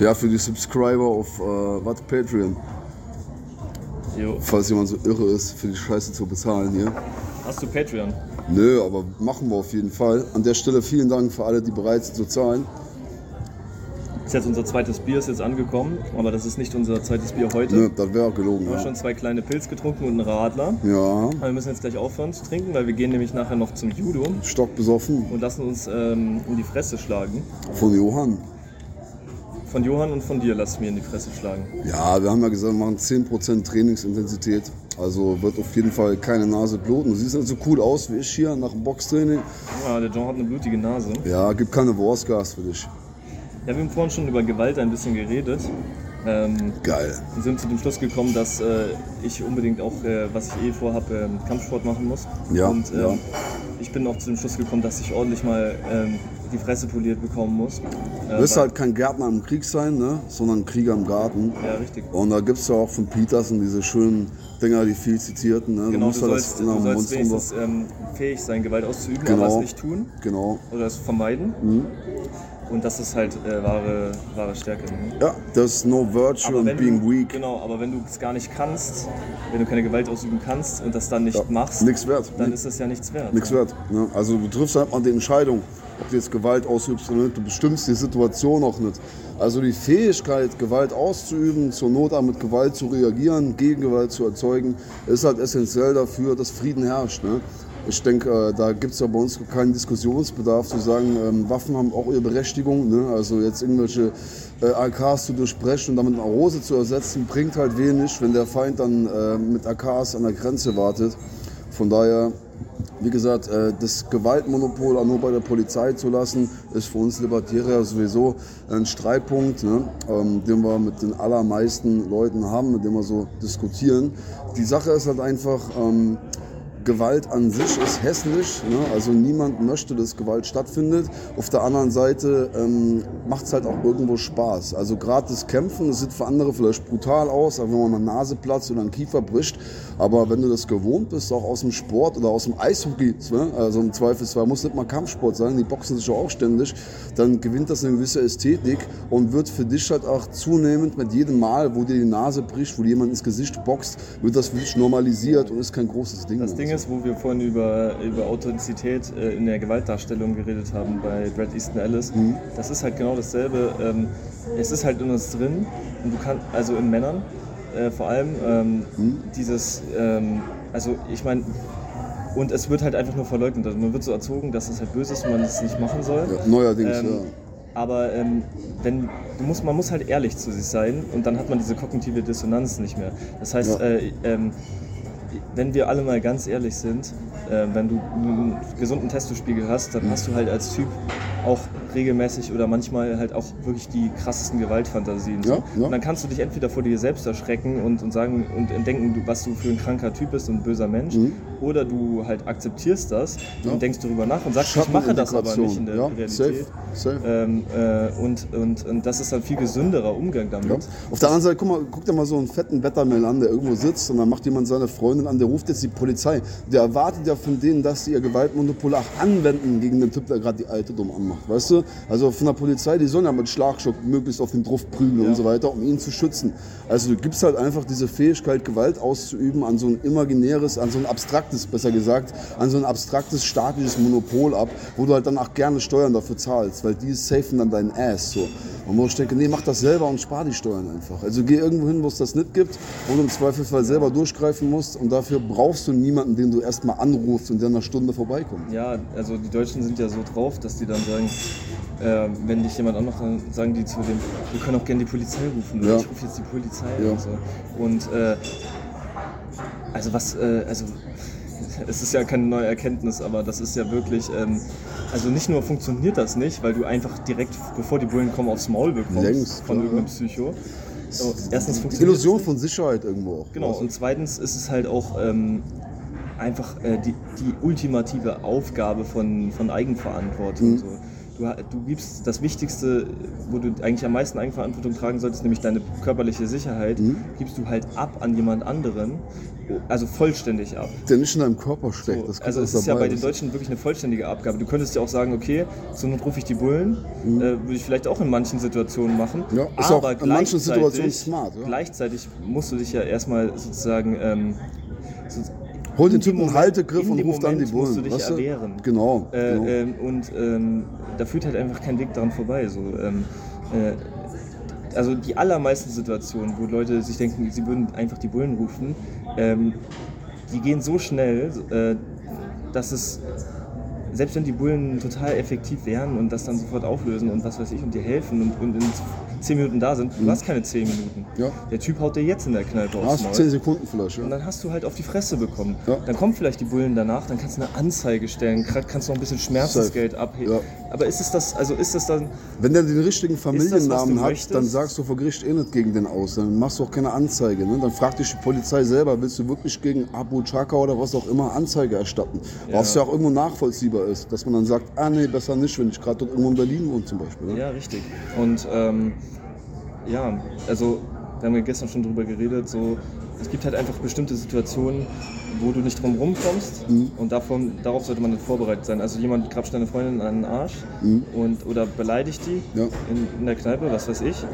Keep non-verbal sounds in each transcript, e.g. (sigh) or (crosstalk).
Ja, für die Subscriber auf äh, was? Patreon. Jo. Falls jemand so irre ist, für die Scheiße zu bezahlen hier. Hast du Patreon? Nö, aber machen wir auf jeden Fall. An der Stelle vielen Dank für alle, die bereit sind zu zahlen. Ist jetzt unser zweites Bier ist jetzt angekommen, aber das ist nicht unser zweites Bier heute. Nö, das wäre auch gelogen. Wir haben Ja. schon zwei kleine Pilz getrunken und einen Radler. ja, Aber wir müssen jetzt gleich aufhören zu trinken, weil wir gehen nämlich nachher noch zum Judo stockbesoffen und lassen uns ähm, in die Fresse schlagen. von Johann. Von Johann und von dir lass mir in die Fresse schlagen. Ja, wir haben ja gesagt, wir machen 10% Trainingsintensität. Also wird auf jeden Fall keine Nase bluten. Du siehst nicht so cool aus wie ich hier nach dem Boxtraining. Ja, der John hat eine blutige Nase. Ja, gibt keine Wurstgas für dich. Ja, wir haben vorhin schon über Gewalt ein bisschen geredet. Ähm, Geil. wir sind zu dem Schluss gekommen, dass äh, ich unbedingt auch, äh, was ich eh vorhabe, ähm, Kampfsport machen muss. Ja, Und ähm, ja. Ich bin auch zu dem Schluss gekommen, dass ich ordentlich mal ähm, die Fresse poliert bekommen muss. Du wirst halt kein Gärtner im Krieg sein, ne? sondern Krieger im Garten. Ja, richtig. Und da gibt es ja auch von Peterson diese schönen Dinger, die viel zitierten. Ne? Genau, du halt sollst, in der du sollst wenigstens ähm, fähig sein, Gewalt auszuüben, Genau. aber es nicht tun Genau. oder es vermeiden. Mhm. Und das ist halt äh, wahre, wahre Stärke. Ne? Ja, there's no virtue in being du, weak. Genau, aber wenn du es gar nicht kannst, wenn du keine Gewalt ausüben kannst und das dann nicht Ja, machst, Nichts wert. dann ist es ja nichts wert. Nichts wert. Ne? Also du triffst halt mal die Entscheidung, ob du jetzt Gewalt ausübst oder nicht. Du bestimmst die Situation auch nicht. Also die Fähigkeit, Gewalt auszuüben, zur Not auch mit Gewalt zu reagieren, Gegengewalt zu erzeugen, ist halt essentiell dafür, dass Frieden herrscht. Ne? Ich denke, äh, da gibt es ja bei uns keinen Diskussionsbedarf zu sagen, ähm, Waffen haben auch ihre Berechtigung. Ne? Also jetzt irgendwelche äh, AKs zu durchbrechen und damit eine Rose zu ersetzen, bringt halt wenig, wenn der Feind dann äh, mit AKs an der Grenze wartet. Von daher, wie gesagt, das Gewaltmonopol auch nur bei der Polizei zu lassen, ist für uns Libertärer sowieso ein Streitpunkt, ne, ähm, den wir mit den allermeisten Leuten haben, mit dem wir so diskutieren. Die Sache ist halt einfach, ähm, Gewalt an sich ist hässlich, ne? also niemand möchte, dass Gewalt stattfindet. Auf der anderen Seite ähm, macht es halt auch irgendwo Spaß. Also gerade das Kämpfen, das sieht für andere vielleicht brutal aus, aber wenn man eine Nase platzt oder einen Kiefer bricht. Aber wenn du das gewohnt bist, auch aus dem Sport oder aus dem Eishockey, ne? also im Zweifelsfall muss nicht mal Kampfsport sein, die boxen sich ja auch ständig, dann gewinnt das eine gewisse Ästhetik und wird für dich halt auch zunehmend mit jedem Mal, wo dir die Nase bricht, wo jemand ins Gesicht boxt, wird das für dich normalisiert und ist kein großes Ding. Das. Ding ist, wo wir vorhin über, über Authentizität äh, in der Gewaltdarstellung geredet haben bei Brad Easton Ellis, Mhm. das ist halt genau dasselbe. Ähm, es ist halt in uns drin und du kannst, also in Männern äh, vor allem, ähm, Mhm. dieses, ähm, also ich meine, und es wird halt einfach nur verleugnet. Also man wird so erzogen, dass es halt böse ist und man es nicht machen soll. Ja, neuerdings, Ähm, ja. Aber ähm, wenn, du musst, man muss halt ehrlich zu sich sein und dann hat man diese kognitive Dissonanz nicht mehr. Das heißt, Ja. äh, ähm, wenn wir alle mal ganz ehrlich sind, äh, wenn du einen gesunden Testospiegel hast, dann hast du halt als Typ auch regelmäßig oder manchmal halt auch wirklich die krassesten Gewaltfantasien. Ja, ja. Und dann kannst du dich entweder vor dir selbst erschrecken und, und sagen und denken, du, was du für ein kranker Typ bist und ein böser Mensch, oder du halt akzeptierst das Mhm. Ja. und denkst darüber nach und sagst, ich mache das aber nicht in der ja, Realität. Safe, safe. Ähm, äh, und, und, und das ist ein viel gesünderer Umgang damit. Auf der anderen Seite, guck, mal, guck dir mal so einen fetten Wettermail an, der irgendwo sitzt und dann macht jemand seine Freundin an, der ruft jetzt die Polizei. Der erwartet ja von denen, dass sie ihr Gewaltmonopol auch anwenden gegen den Typ, der gerade die alte dumm anmacht. Weißt du? Also von der Polizei, die sollen ja mit Schlagstock möglichst auf den drauf prügeln Ja. und so weiter, um ihn zu schützen. Also du gibst halt einfach diese Fähigkeit, Gewalt auszuüben, an so ein imaginäres, an so ein abstraktes, besser gesagt, an so ein abstraktes staatliches Monopol ab, wo du halt dann auch gerne Steuern dafür zahlst, weil die safen dann deinen Ass. So. Und wo ich denke, nee, mach das selber und spar die Steuern einfach. Also geh irgendwo hin, wo es das nicht gibt, wo du im Zweifelsfall selber durchgreifen musst und dafür brauchst du niemanden, den du erstmal anrufst und der in einer Stunde vorbeikommt. Ja, also die Deutschen sind ja so drauf, dass die dann sagen, äh, wenn dich jemand anmacht, dann sagen die zu dem, wir können auch gerne die Polizei rufen. Ja. Ich rufe jetzt die Polizei Ja. und so. Und äh, also was, äh, also es ist ja keine neue Erkenntnis, aber das ist ja wirklich, ähm, also nicht nur funktioniert das nicht, weil du einfach direkt, bevor die Bullen kommen, aufs Maul bekommst Längst, von irgendeinem Psycho. So, erstens funktioniert Illusion von Sicherheit irgendwo auch. Genau, und zweitens ist es halt auch ähm, einfach äh, die, die ultimative Aufgabe von, von Eigenverantwortung. Mhm. So. Du, du gibst das Wichtigste, wo du eigentlich am meisten Eigenverantwortung tragen solltest, nämlich deine körperliche Sicherheit, Mhm. gibst du halt ab an jemand anderen, also vollständig ab. Der nicht in deinem Körper steckt. So, also es ist ja bei den Deutschen wirklich eine vollständige Abgabe. Du könntest ja auch sagen, okay, zur Not rufe ich die Bullen, äh, würde ich vielleicht auch in manchen Situationen machen. Mhm. Ja, ist auch aber in manchen gleichzeitig- Situationen smart, ja. Gleichzeitig musst du dich ja erstmal sozusagen ähm, so, Hol den Typen einen Moment- Haltegriff und dem ruf dann die Bullen. musst du dich weißt du? erwehren. Genau. Äh, genau. ähm, und ähm, da führt halt einfach kein Weg daran vorbei. So, ähm, äh, also die allermeisten Situationen, wo Leute sich denken, sie würden einfach die Bullen rufen, ähm, die gehen so schnell, äh, dass es, selbst wenn die Bullen total effektiv wären und das dann sofort auflösen und was weiß ich und dir helfen und, und in 10 Minuten da sind, du hast keine 10 Minuten. Mhm. Ja. Der Typ haut dir jetzt in der Kneipe aufs Hast Maul. 10 Sekunden vielleicht, Und ja. dann hast du halt auf die Fresse bekommen. Ja. Dann kommen vielleicht die Bullen danach, dann kannst du eine Anzeige stellen, gerade kannst du noch ein bisschen Schmerzensgeld abheben. Aber ist es das, also ist es dann, Wenn der den richtigen das, Familiennamen du hat, möchtest? dann sagst du vor Gericht eh nicht gegen den aus. Dann machst du auch keine Anzeige. Ne? Dann fragt dich die Polizei selber, willst du wirklich gegen Abu Chaka oder was auch immer Anzeige erstatten? Was ja auch irgendwo nachvollziehbar ist. Dass man dann sagt, ah nee, besser nicht, wenn ich gerade dort irgendwo in Berlin wohne zum Beispiel. Ne? ja, richtig. Und ähm, ja, also wir haben ja gestern schon drüber geredet, so, es gibt halt einfach bestimmte Situationen, wo du nicht drum rumkommst Mhm. und davon, darauf sollte man dann vorbereitet sein. Also jemand krapscht deine Freundin an den Arsch und, oder beleidigt die Mhm. Ja. in, in der Kneipe, was weiß ich,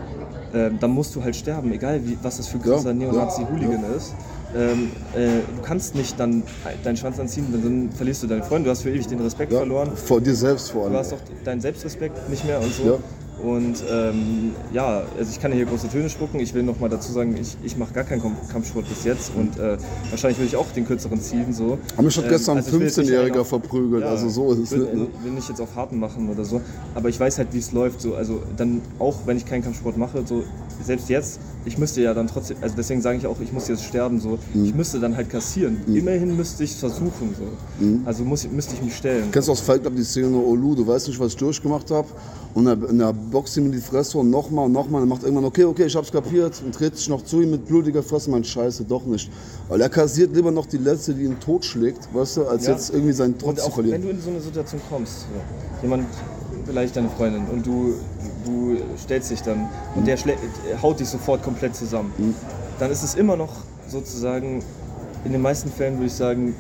ähm, dann musst du halt sterben, egal wie, was das für ein krasser Ja, Neonazi-Hooligan ist. Ähm, äh, du kannst nicht dann deinen Schwanz anziehen, dann verlierst du deine Freundin, du hast für ewig den Respekt Ja, verloren. Vor dir selbst vor allem. Du hast auch deinen Selbstrespekt nicht mehr und so. Ja. Und ähm, ja, also ich kann hier große Töne spucken. Ich will noch mal dazu sagen, ich, ich mache gar keinen Kampf- Kampfsport bis jetzt und äh, wahrscheinlich würde ich auch den kürzeren ziehen. So. Aber mich hat gestern ein also ich will jetzt nicht 15-Jähriger einen auf- verprügelt, also so ist es will, nicht. Ne? will nicht jetzt auf Harten machen oder so, aber ich weiß halt, wie es läuft. So. Also dann auch, wenn ich keinen Kampfsport mache, so selbst jetzt, ich müsste ja dann trotzdem, also deswegen sage ich auch, ich muss jetzt sterben. So. Mhm. Ich müsste dann halt kassieren. Immerhin müsste ich es versuchen. So. Mhm. Also muss, müsste ich mich stellen. Kennst du aus Fight Club die Szene Olu, du weißt nicht, was ich durchgemacht habe und er, und er boxt ihm in die Fresse und nochmal und nochmal, er macht irgendwann, okay, okay, ich hab's kapiert und dreht sich noch zu ihm mit blutiger Fresse, mein Scheiße, doch nicht. Weil er kassiert lieber noch die Letzte, die ihn totschlägt, weißt du, als Ja. jetzt irgendwie seinen Und Trotz zu auch wenn verlieren. du in so eine Situation kommst, so, jemand beleidigt deine Freundin und du, du stellst dich dann und der haut dich sofort komplett zusammen, Mhm. dann ist es immer noch sozusagen, in den meisten Fällen würde ich sagen,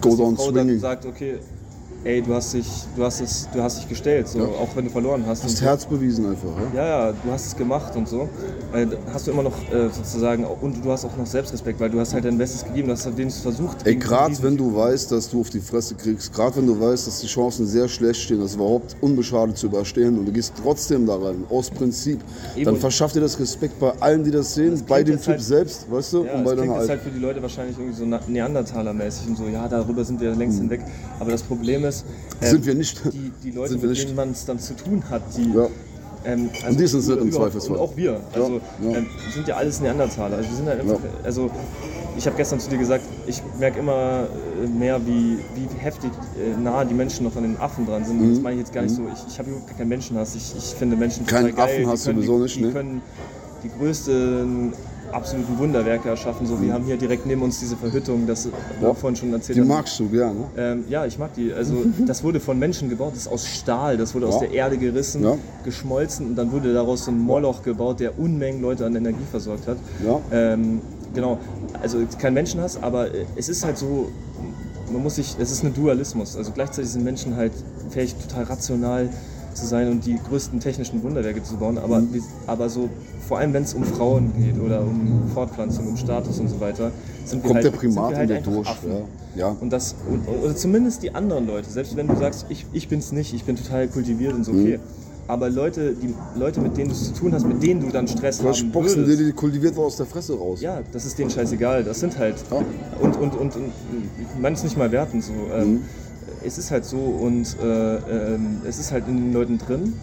Go dass die Frau dann sagt, okay, ey, du hast dich, du hast es, du hast dich gestellt, so, Ja. auch wenn du verloren hast. Hast so. Herz bewiesen einfach, ja? Ja, ja, du hast es gemacht und so. Äh, hast du immer noch äh, sozusagen, und du hast auch noch Selbstrespekt, weil du hast halt dein Bestes gegeben, du hast halt wenigstens versucht. Ey, gerade wenn du weißt, dass du auf die Fresse kriegst, gerade wenn du weißt, dass die Chancen sehr schlecht stehen, das überhaupt unbeschadet zu überstehen und du gehst trotzdem da rein, aus Prinzip, Eben. dann verschafft dir das Respekt bei allen, die das sehen, bei klingt dem Typ halt- selbst, weißt du, Ja, und bei deiner jetzt Alten. halt für die Leute wahrscheinlich irgendwie so Neandertaler-mäßig und so, ja, darüber sind wir längst hinweg. Aber das Problem ist, ähm, Sind wir nicht. Die, die Leute, Sind wir mit nicht. denen man es dann zu tun hat, die. Ja. Ähm, Und die sind es nicht im Zweifelsfall. Und auch wir. Also Ja, ja. Ähm, sind ja alles Neandertaler. Also wir sind halt einfach, Ja. also ich habe gestern zu dir gesagt, ich merke immer äh, mehr, wie, wie heftig äh, nah die Menschen noch an den Affen dran sind. Und das meine ich jetzt gar nicht so. Ich, ich habe überhaupt keinen Menschenhass. Ich, ich finde Menschen Mhm. Keinen geil. Affen hast du sowieso nicht, die ne? können die größten absoluten Wunderwerke erschaffen. So, wir haben hier direkt neben uns diese Verhüttung, das Ja. vorhin schon erzählt Die haben. magst du gerne. Ähm, ja, ich mag die. Also (laughs) das wurde von Menschen gebaut, das ist aus Stahl, das wurde aus Ja. der Erde gerissen, Ja. geschmolzen und dann wurde daraus so ein Moloch gebaut, der Unmengen Leute an Energie versorgt hat. Ja. Ähm, genau, also kein Menschenhass, aber äh, es ist halt so, man muss sich, es ist ein Dualismus. Also gleichzeitig sind Menschen halt fähig, total rational zu sein und die größten technischen Wunderwerke zu bauen, aber, Mhm. wir- aber so, vor allem wenn es um Frauen geht oder um Fortpflanzung, um Status und so weiter, sind wir Kommt halt, der sind Primat wir halt in dir durch. Affen. Ja. ja. Und das, und, oder zumindest die anderen Leute, selbst wenn du sagst, ich, ich bin's nicht, ich bin total kultiviert und so, Mhm. okay. Aber Leute, die Leute, mit denen du es zu tun hast, mit denen du dann Stress Vielleicht haben boxen dir würdest, die kultiviert aus der Fresse raus. ja, das ist denen scheißegal. Das sind halt. Ja. Und, und, und, und ich meine es nicht mal werten so. Ähm, Mhm. Es ist halt so und äh, ähm, es ist halt in den Leuten drin.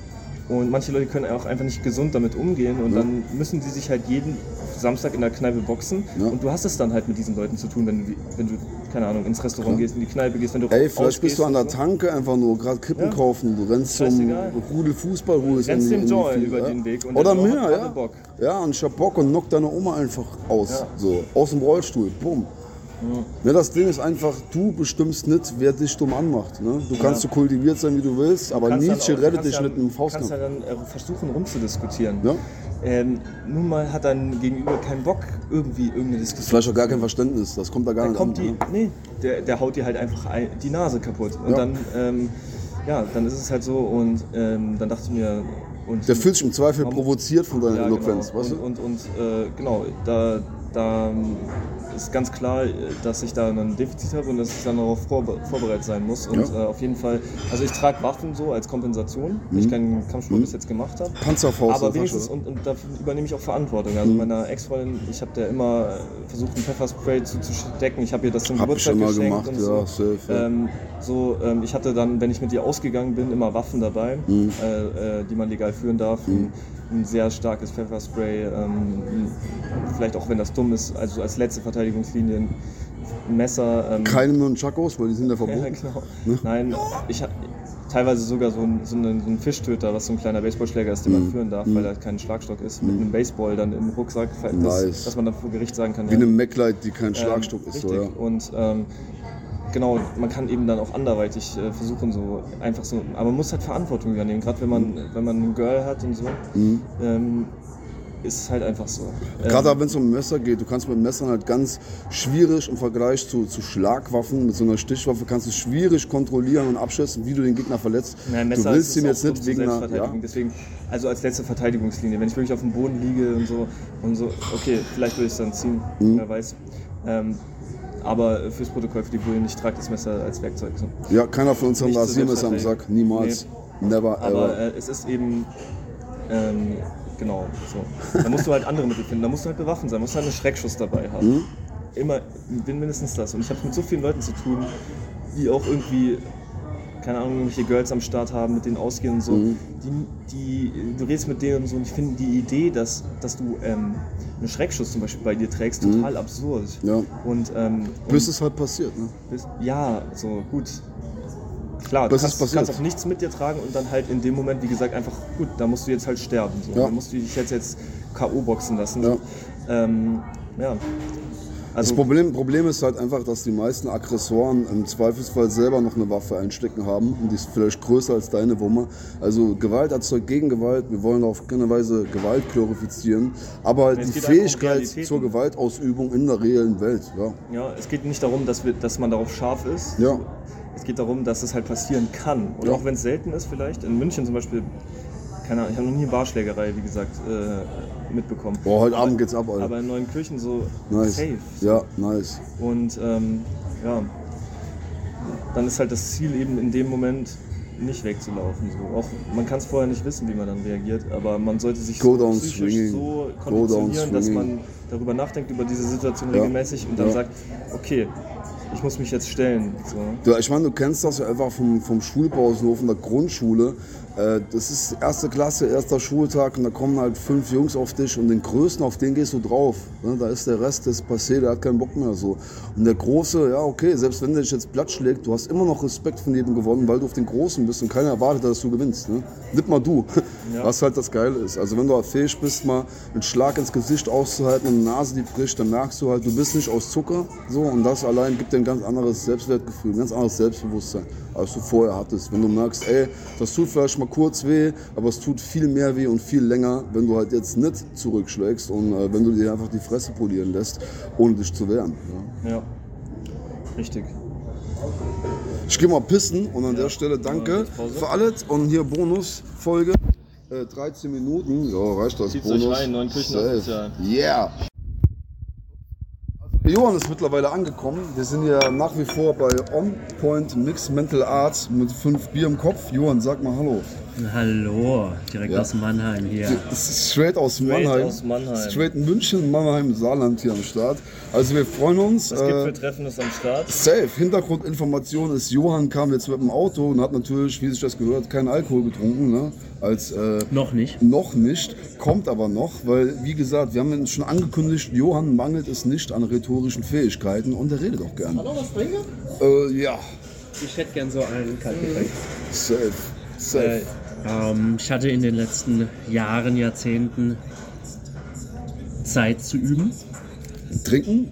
Und manche Leute können auch einfach nicht gesund damit umgehen und Ja. dann müssen die sich halt jeden Samstag in der Kneipe boxen. Ja. Und du hast es dann halt mit diesen Leuten zu tun, wenn du, wenn du keine Ahnung, ins Restaurant Ja. gehst, in die Kneipe gehst, wenn du Ey, vielleicht bist du an der so. Tanke einfach nur, gerade Kippen Ja. kaufen, du rennst zum. Rudel Fußball, holst Rennst in dem Fie- über ja. den Weg und Oder hat ja. Bock. Ja, und ich hab Bock und knock deine Oma einfach aus. So, aus dem Rollstuhl, bumm. Ne, das Ding ist einfach, du bestimmst nicht, wer dich dumm anmacht. Ne? Du kannst so kultiviert sein, wie du willst, aber kannst dann Nietzsche auch- rettet kannst dich dann- mit einem kannst Faustkampf. ja dann äh, versuchen rumzudiskutieren. Ja? Ähm, nun mal hat dein Gegenüber keinen Bock, irgendwie irgendeine Diskussion. Vielleicht auch gar kein Verständnis, das kommt da gar Dann nicht kommt an. die, ne? nee, der, der haut dir halt einfach ein, die Nase kaputt. Und Ja. dann, ähm, ja, dann ist es halt so und ähm, dann dachte ich mir, und Der fühlt sich im Zweifel provoziert von deiner ja, Eloquenz, genau. weißt du? Und, und, und äh, genau, da, da ist ganz klar, äh, dass ich da ein Defizit habe und dass ich dann darauf vorbe vorbereitet sein muss. Und Ja. äh, auf jeden Fall, also ich trage Waffen so als Kompensation, weil ich keinen Kampfsport bis jetzt gemacht habe. Panzerfaust Aber wenigstens, und, und dafür übernehme ich auch Verantwortung. Mhm. Also meiner Ex-Freundin, ich habe der immer äh, versucht, ein Pfefferspray zu, zu stecken. Ich habe ihr das zum Hab ich Geburtstag immer geschenkt gemacht, und ja, so. safe, ja. Ähm, so ähm, ich hatte dann, wenn ich mit ihr ausgegangen bin, immer Waffen dabei, Mhm. äh, äh, die man legal führen darf. Ein, ein sehr starkes Pfefferspray, ähm, vielleicht auch wenn das dumm ist, also als letzte Verteidigungslinie ein Messer. Ähm, Keine Nunchakos, weil die sind ja ja, (laughs) verboten. genau. Nein, ich habe teilweise sogar so einen, so, einen, so einen Fischtöter, was so ein kleiner Baseballschläger ist, den Mhm. man führen darf, weil er kein Schlagstock ist, mit einem Baseball dann im Rucksack, dass, Nice. dass man dann vor Gericht sagen kann, Wie eine MacLight, die kein Schlagstock ähm, ist. richtig. So, ja. Und ähm, genau, man kann eben dann auch anderweitig äh, versuchen, so einfach so, aber man muss halt Verantwortung übernehmen, gerade wenn man, wenn man ein Girl hat und so, ähm, ist es halt einfach so. Mhm. Gerade wenn es um Messer geht, du kannst mit Messern halt ganz schwierig im Vergleich zu, zu Schlagwaffen, mit so einer Stichwaffe kannst du schwierig kontrollieren und abschätzen, wie du den Gegner verletzt. Nein, du willst ihm jetzt nicht wegen einer. Ja. Deswegen, also als letzte Verteidigungslinie, wenn ich wirklich auf dem Boden liege und so, und so okay, vielleicht würde ich es dann ziehen, Mhm. wer weiß. Ähm, aber fürs Protokoll für die Bullen, ich trage das Messer als Werkzeug. So. ja, keiner von uns hat ein Rasiermesser am Sack. Niemals. Never Aber ever. äh, es ist eben, ähm, genau, so. Da musst du halt andere Mittel finden. Da musst du halt bewaffnet sein, musst halt einen Schreckschuss dabei haben. Mhm. Immer, bin mindestens das. Und ich habe mit so vielen Leuten zu tun, die auch irgendwie, keine Ahnung, irgendwelche Girls am Start haben, mit denen ausgehen und so. Mhm. Die, die, du redest mit denen und so und ich finde die Idee, dass, dass du ähm, einen Schreckschuss zum Beispiel bei dir trägst, total absurd. Mhm. Ja. Und, ähm, Bis es halt passiert. Ne? bis, ja, so gut. Klar, du Das ist kannst, kannst auch nichts mit dir tragen und dann halt in dem Moment, wie gesagt, einfach, gut, da musst du jetzt halt sterben. So. Ja. Da musst du dich jetzt, jetzt K.O. boxen lassen. Ja. Ähm, ja. Das Also, Problem, Problem ist halt einfach, dass die meisten Aggressoren im Zweifelsfall selber noch eine Waffe einstecken haben und die ist vielleicht größer als deine Wumme. Also Gewalt erzeugt Gegengewalt, wir wollen auf keine Weise Gewalt glorifizieren, aber halt die um Fähigkeit Realitäten. zur Gewaltausübung in der reellen Welt. Ja. ja, es geht nicht darum, dass, wir, dass man darauf scharf ist. Ja. Es geht darum, dass es halt passieren kann. Und Ja. auch wenn es selten ist, vielleicht. In München zum Beispiel, keine Ahnung, ich habe noch nie Barschlägerei, wie gesagt, äh, mitbekommen. Boah, heute aber, Abend geht's ab, Alter. Aber in Neuenkirchen so Nice. safe. Ja, nice. Und ähm, ja, dann ist halt das Ziel eben in dem Moment nicht wegzulaufen. So. Auch, man kann es vorher nicht wissen, wie man dann reagiert, aber man sollte sich Go so psychisch swinging. so konditionieren, dass man darüber nachdenkt, über diese Situation Ja. regelmäßig und dann Ja. sagt, okay, ich muss mich jetzt stellen. So. Ja, ich meine, du kennst das ja einfach vom, vom Schulpausenhof in der Grundschule. Äh, das ist erste Klasse, erster Schultag und da kommen halt fünf Jungs auf dich und den Größten, auf den gehst du drauf. Ne? Da ist der Rest des Passé, der hat keinen Bock mehr so. Und der Große, ja okay, selbst wenn der dich jetzt platt schlägt, du hast immer noch Respekt von jedem gewonnen, weil du auf den Großen bist und keiner erwartet, dass du gewinnst. Ne? Nicht mal du, Ja. (laughs) was halt das Geile ist. Also wenn du fähig bist, mal einen Schlag ins Gesicht auszuhalten und eine Nase, die bricht, dann merkst du halt, du bist nicht aus Zucker. So, und das allein gibt dir ein ganz anderes Selbstwertgefühl, ein ganz anderes Selbstbewusstsein, als du vorher hattest. Wenn du merkst, ey, das tut vielleicht mal kurz weh, aber es tut viel mehr weh und viel länger, wenn du halt jetzt nicht zurückschlägst und äh, wenn du dir einfach die Fresse polieren lässt, ohne dich zu wehren. Ja. Ja, richtig. Ich gehe mal pissen und an der Stelle Ja, danke für alles und hier Bonusfolge. Äh, 13 Minuten, ja, reicht das. Zieht's euch rein, Safe. offiziell. Yeah! Johann ist mittlerweile angekommen. Wir sind ja nach wie vor bei On Point Mix Mental Arts mit fünf Bier im Kopf. Johann, sag mal Hallo. Hallo, direkt Ja. aus Mannheim hier. Das ist straight aus Mannheim. aus Mannheim. Straight München, Mannheim, Saarland hier am Start. Also wir freuen uns. Das äh, Gipfeltreffen ist am Start. Safe. Hintergrundinformation ist, Johann kam jetzt mit dem Auto und hat natürlich, wie sich das gehört, keinen Alkohol getrunken. Ne? Als äh, Noch nicht. noch nicht, kommt aber noch, weil, wie gesagt, wir haben schon angekündigt, Johann mangelt es nicht an rhetorischen Fähigkeiten und er redet auch gern. Hallo, was trinken? Äh, ja, Ich hätte gern so einen Kaltgetränk. safe. Safe. Äh, Ähm, ich hatte in den letzten Jahren, Jahrzehnten Zeit zu üben. Trinken?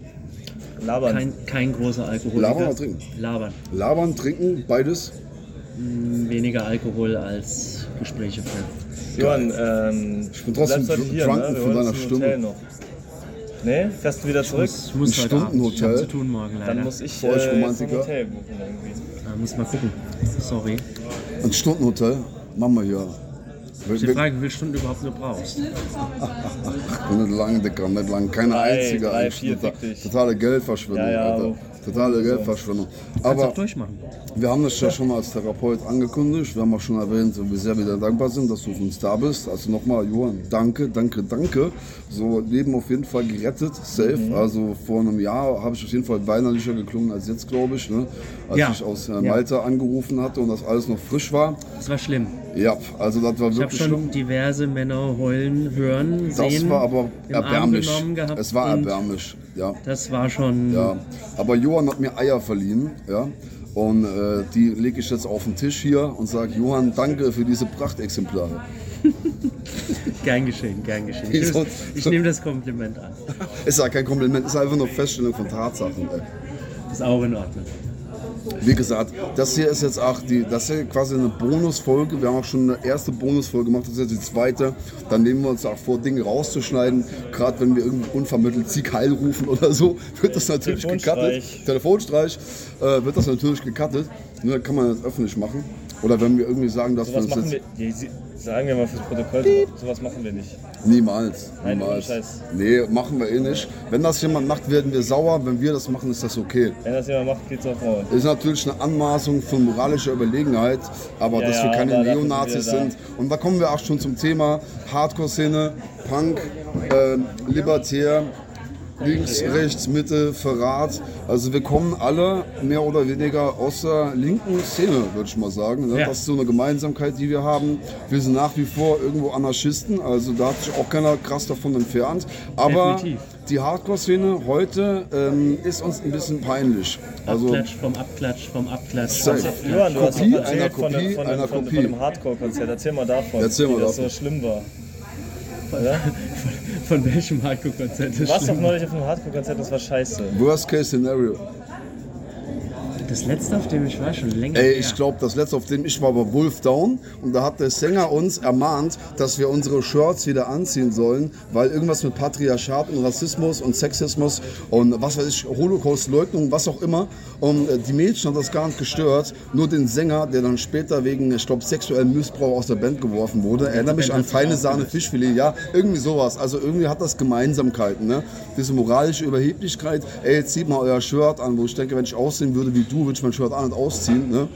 Labern. kein, kein großer Alkoholiker. Labern oder trinken? Labern. Labern, trinken, beides. Weniger Alkohol als Gespräche führen. Johann, ähm, Ich bin trotzdem drunken ne? Von deiner ein Stimme. Hotel noch. Nee, fährst du wieder zurück? Ich muss Ein Abend. Ich Stundenhotel? zu tun morgen leider. Dann muss ich Für euch äh, ein? Hotel buchen irgendwie. Da muss mal gucken. Sorry. Ein Stundenhotel. Machen wir hier. Wir- Die wir- Frage, wie viele Stunden du überhaupt nur brauchst. Nicht lang, Dicker, nicht lang. Keine Drei, einzige. drei, vier, Tota-. Totale Geldverschwendung, Ja, ja, Alter. Totale Geldverschwendung. Aber auch durchmachen. wir haben das ja schon mal als Therapeut angekündigt. Wir haben auch schon erwähnt, wie sehr wir dir dankbar sind, dass du für uns da bist. Also nochmal, Johann, danke, danke, danke. So, Leben auf jeden Fall gerettet, safe. Mhm. Also vor einem Jahr habe ich auf jeden Fall weinerlicher geklungen als jetzt, glaube ich. Ne? Als Ja. ich aus äh. Malta angerufen hatte und das alles noch frisch war. Das war schlimm. Ja, also das war Ich habe wirklich schon schlimm. diverse Männer heulen, hören, Das sehen. war aber erbärmlich. Es war erbärmlich, ja. Das war schon. ja. Aber Johann hat mir Eier verliehen, ja. Und äh, die lege ich jetzt auf den Tisch hier und sage, Johann, danke für diese Prachtexemplare. (laughs) Gern geschehen, gern geschehen. Ich, sonst- ich nehme das Kompliment an. (laughs) Ist ja kein Kompliment, ist einfach nur Feststellung von Tatsachen. Ey. Ist auch in Ordnung. Wie gesagt, das hier ist jetzt auch die, das hier quasi eine Bonusfolge. Wir haben auch schon eine erste Bonusfolge gemacht, das ist jetzt die zweite. Dann nehmen wir uns auch vor, Dinge rauszuschneiden. Gerade wenn wir irgendwie unvermittelt Sieg Heil rufen oder so, (laughs) wird das natürlich gecuttet. Telefonstreich äh, wird das natürlich gecuttet. Nur kann man das öffentlich machen. Oder wenn wir irgendwie sagen, dass Sowas wir uns jetzt wir, sagen wir mal fürs Protokoll, sowas machen wir nicht. niemals, Nein, niemals. Scheiß. Nee, machen wir eh nicht. Wenn das jemand macht, werden wir sauer. Wenn wir das machen, ist das okay. Wenn das jemand macht, geht's auf Maul. ist natürlich eine Anmaßung von moralischer Überlegenheit, aber Ja, dass wir ja, keine dafür Neonazis da. sind. Und da kommen wir auch schon zum Thema Hardcore-Szene, Punk, äh, Libertär, links, rechts, Mitte, Verrat. Also wir kommen alle mehr oder weniger aus der linken Szene, würde ich mal sagen. ne? Ja. Das ist so eine Gemeinsamkeit, die wir haben. Wir sind nach wie vor irgendwo Anarchisten, also da hat sich auch keiner krass davon entfernt. Aber Definitiv. die Hardcore-Szene heute ähm, ist uns ein bisschen peinlich. Also Abklatsch vom Abklatsch vom Abklatsch. Safe. vom Abklatsch. Johann, du hast Kopie einer von, Kopie von, einer dem- von, Kopie. von dem Hardcore-Konzert. Erzähl mal davon, Erzähl mal wie das davon. so schlimm war. (laughs) Oder? Von welchem Hardcore-Konzert Du ist warst doch neulich auf einem Hardcore-Konzert, das war scheiße. Worst Case Scenario. Das letzte, auf dem ich war, schon länger Ey, ich glaube, das letzte, auf dem ich war, war Wolf Down. Und da hat der Sänger uns ermahnt, dass wir unsere Shirts wieder anziehen sollen, weil irgendwas mit Patriarchat und Rassismus und Sexismus und was weiß ich, Holocaust-Leugnung, was auch immer. Und äh, die Mädchen hat das gar nicht gestört. Nur den Sänger, der dann später wegen, ich glaube, sexuellem Missbrauch aus der Band geworfen wurde. Erinnert mich an feine Sahne Fischfilet, ja, irgendwie sowas. Also irgendwie hat das Gemeinsamkeiten, ne? Diese moralische Überheblichkeit, ey, jetzt zieht mal euer Shirt an, wo ich denke, wenn ich aussehen würde wie du, würde ich mein Shirt an und ausziehen, ne?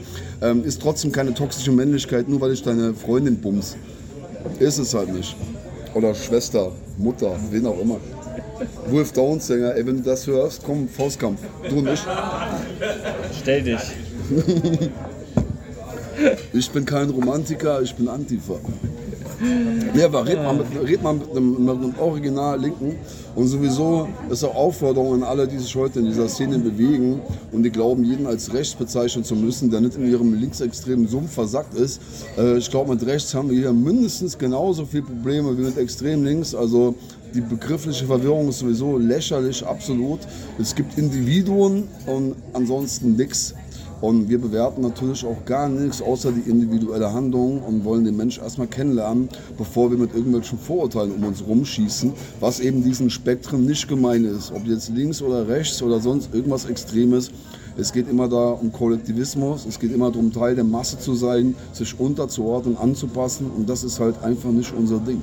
Ähm, ist trotzdem keine toxische Männlichkeit, nur weil ich deine Freundin bums. Ist es halt nicht. Oder Schwester, Mutter, wen auch immer. Wolf Downs Sänger, ey, wenn du das hörst, komm, Faustkampf. Du nicht. Stell dich. Ich bin kein Romantiker, ich bin Antifa. Nee, aber red mal mit, red mal mit, einem, mit einem Original Linken. Und sowieso ist auch Aufforderung an alle, die sich heute in dieser Szene bewegen und die glauben, jeden als rechts bezeichnen zu müssen, der nicht in ihrem linksextremen Sumpf versackt ist. Äh, ich glaube, mit rechts haben wir hier mindestens genauso viele Probleme wie mit extrem links. Also die begriffliche Verwirrung ist sowieso lächerlich, absolut. Es gibt Individuen und ansonsten nichts. Und wir bewerten natürlich auch gar nichts außer die individuelle Handlung und wollen den Mensch erstmal kennenlernen, bevor wir mit irgendwelchen Vorurteilen um uns rumschießen, was eben diesen Spektren nicht gemein ist. Ob jetzt links oder rechts oder sonst irgendwas Extremes. Es geht immer da um Kollektivismus, es geht immer darum, Teil der Masse zu sein, sich unterzuordnen, anzupassen und das ist halt einfach nicht unser Ding.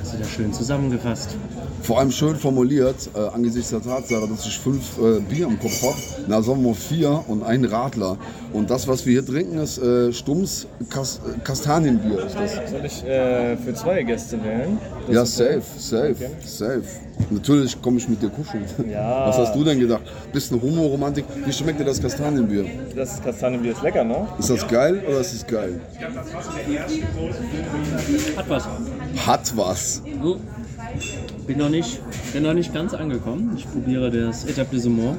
Hast du das schön zusammengefasst. Vor allem schön formuliert, äh, angesichts der Tatsache, dass ich fünf äh, Bier im Kopf habe. Na, sagen wir vier und ein Radler. Und das, was wir hier trinken, ist äh, Stumms Kas äh, Kastanienbier. Ist das. Soll ich äh, für zwei Gäste wählen? Das Ja, safe, safe, safe. Natürlich komme ich mit dir kuscheln. Ja. (laughs) Was hast du denn gedacht? Bist eine Homoromantik? Wie schmeckt dir das Kastanienbier? Das Kastanienbier ist lecker, ne? Ist das geil oder ist es geil? Hat was. Hat was. So. Bin noch nicht, bin noch nicht ganz angekommen. Ich probiere das Etablissement.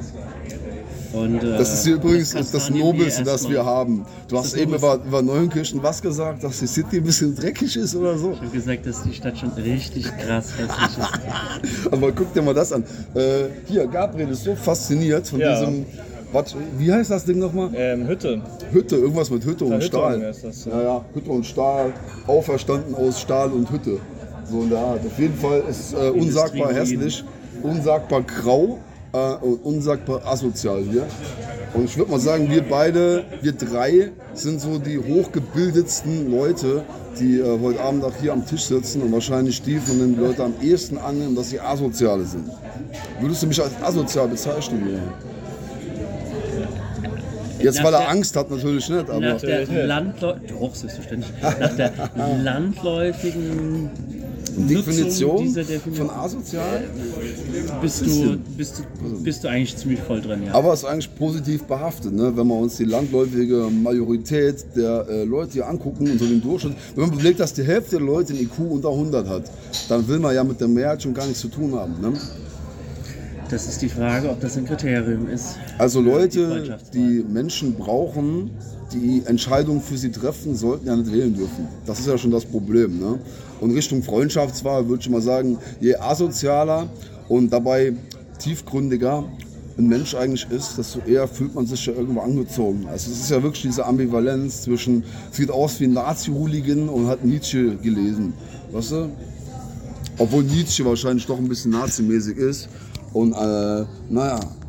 Und, äh, Das ist hier übrigens das, Kastanienbier Nobelste, das wir haben. Du hast das eben über, über Neunkirchen was gesagt, dass die City ein bisschen dreckig ist oder so. Ich habe gesagt, dass die Stadt schon richtig krass hässlich ist. (laughs) Aber guck dir mal das an. Äh, hier, Gabriel ist so fasziniert von Ja. diesem. Was, wie heißt das Ding nochmal? Ähm, Hütte. Hütte, irgendwas mit Hütte und Stahl. das, ja. ja, ja, Hütte und Stahl, auferstanden aus Stahl und Hütte. So in der Art. Auf jeden Fall ist äh, unsagbar hässlich, unsagbar grau äh, und unsagbar asozial hier. Und ich würde mal sagen, wir beide, wir drei, sind so die hochgebildetsten Leute, die äh, heute Abend auch hier am Tisch sitzen und wahrscheinlich die von den Leuten am ehesten annehmen, dass sie Asoziale sind. Würdest du mich als asozial bezeichnen? Hier? Jetzt, Nach weil er der- Angst hat, natürlich nicht. Aber Nach der. Landläufigen, doch, selbstverständlich. Nach der (laughs) landläufigen Definition von asozial. bist du, bist, du, bist du eigentlich ziemlich voll drin, ja. Aber es ist eigentlich positiv behaftet, ne? wenn wir uns die landläufige Majorität der äh, Leute hier angucken und so den Durchschnitt. Wenn man überlegt, dass die Hälfte der Leute ein IQ unter 100 hat, dann will man ja mit der Mehrheit schon gar nichts zu tun haben. Ne? Das ist die Frage, ob das ein Kriterium ist. Also Die Leute, Freundschaftswahl. die Menschen brauchen, die Entscheidungen für sie treffen, sollten ja nicht wählen dürfen. Das ist ja schon das Problem. Ne? Und Richtung Freundschaftswahl würde ich mal sagen, je asozialer und dabei tiefgründiger ein Mensch eigentlich ist, desto eher fühlt man sich ja irgendwo angezogen. Also es ist ja wirklich diese Ambivalenz zwischen, sieht aus wie ein Nazi-Hooligan und hat Nietzsche gelesen. Weißt du? Obwohl Nietzsche wahrscheinlich doch ein bisschen nazimäßig ist. Und äh, naja,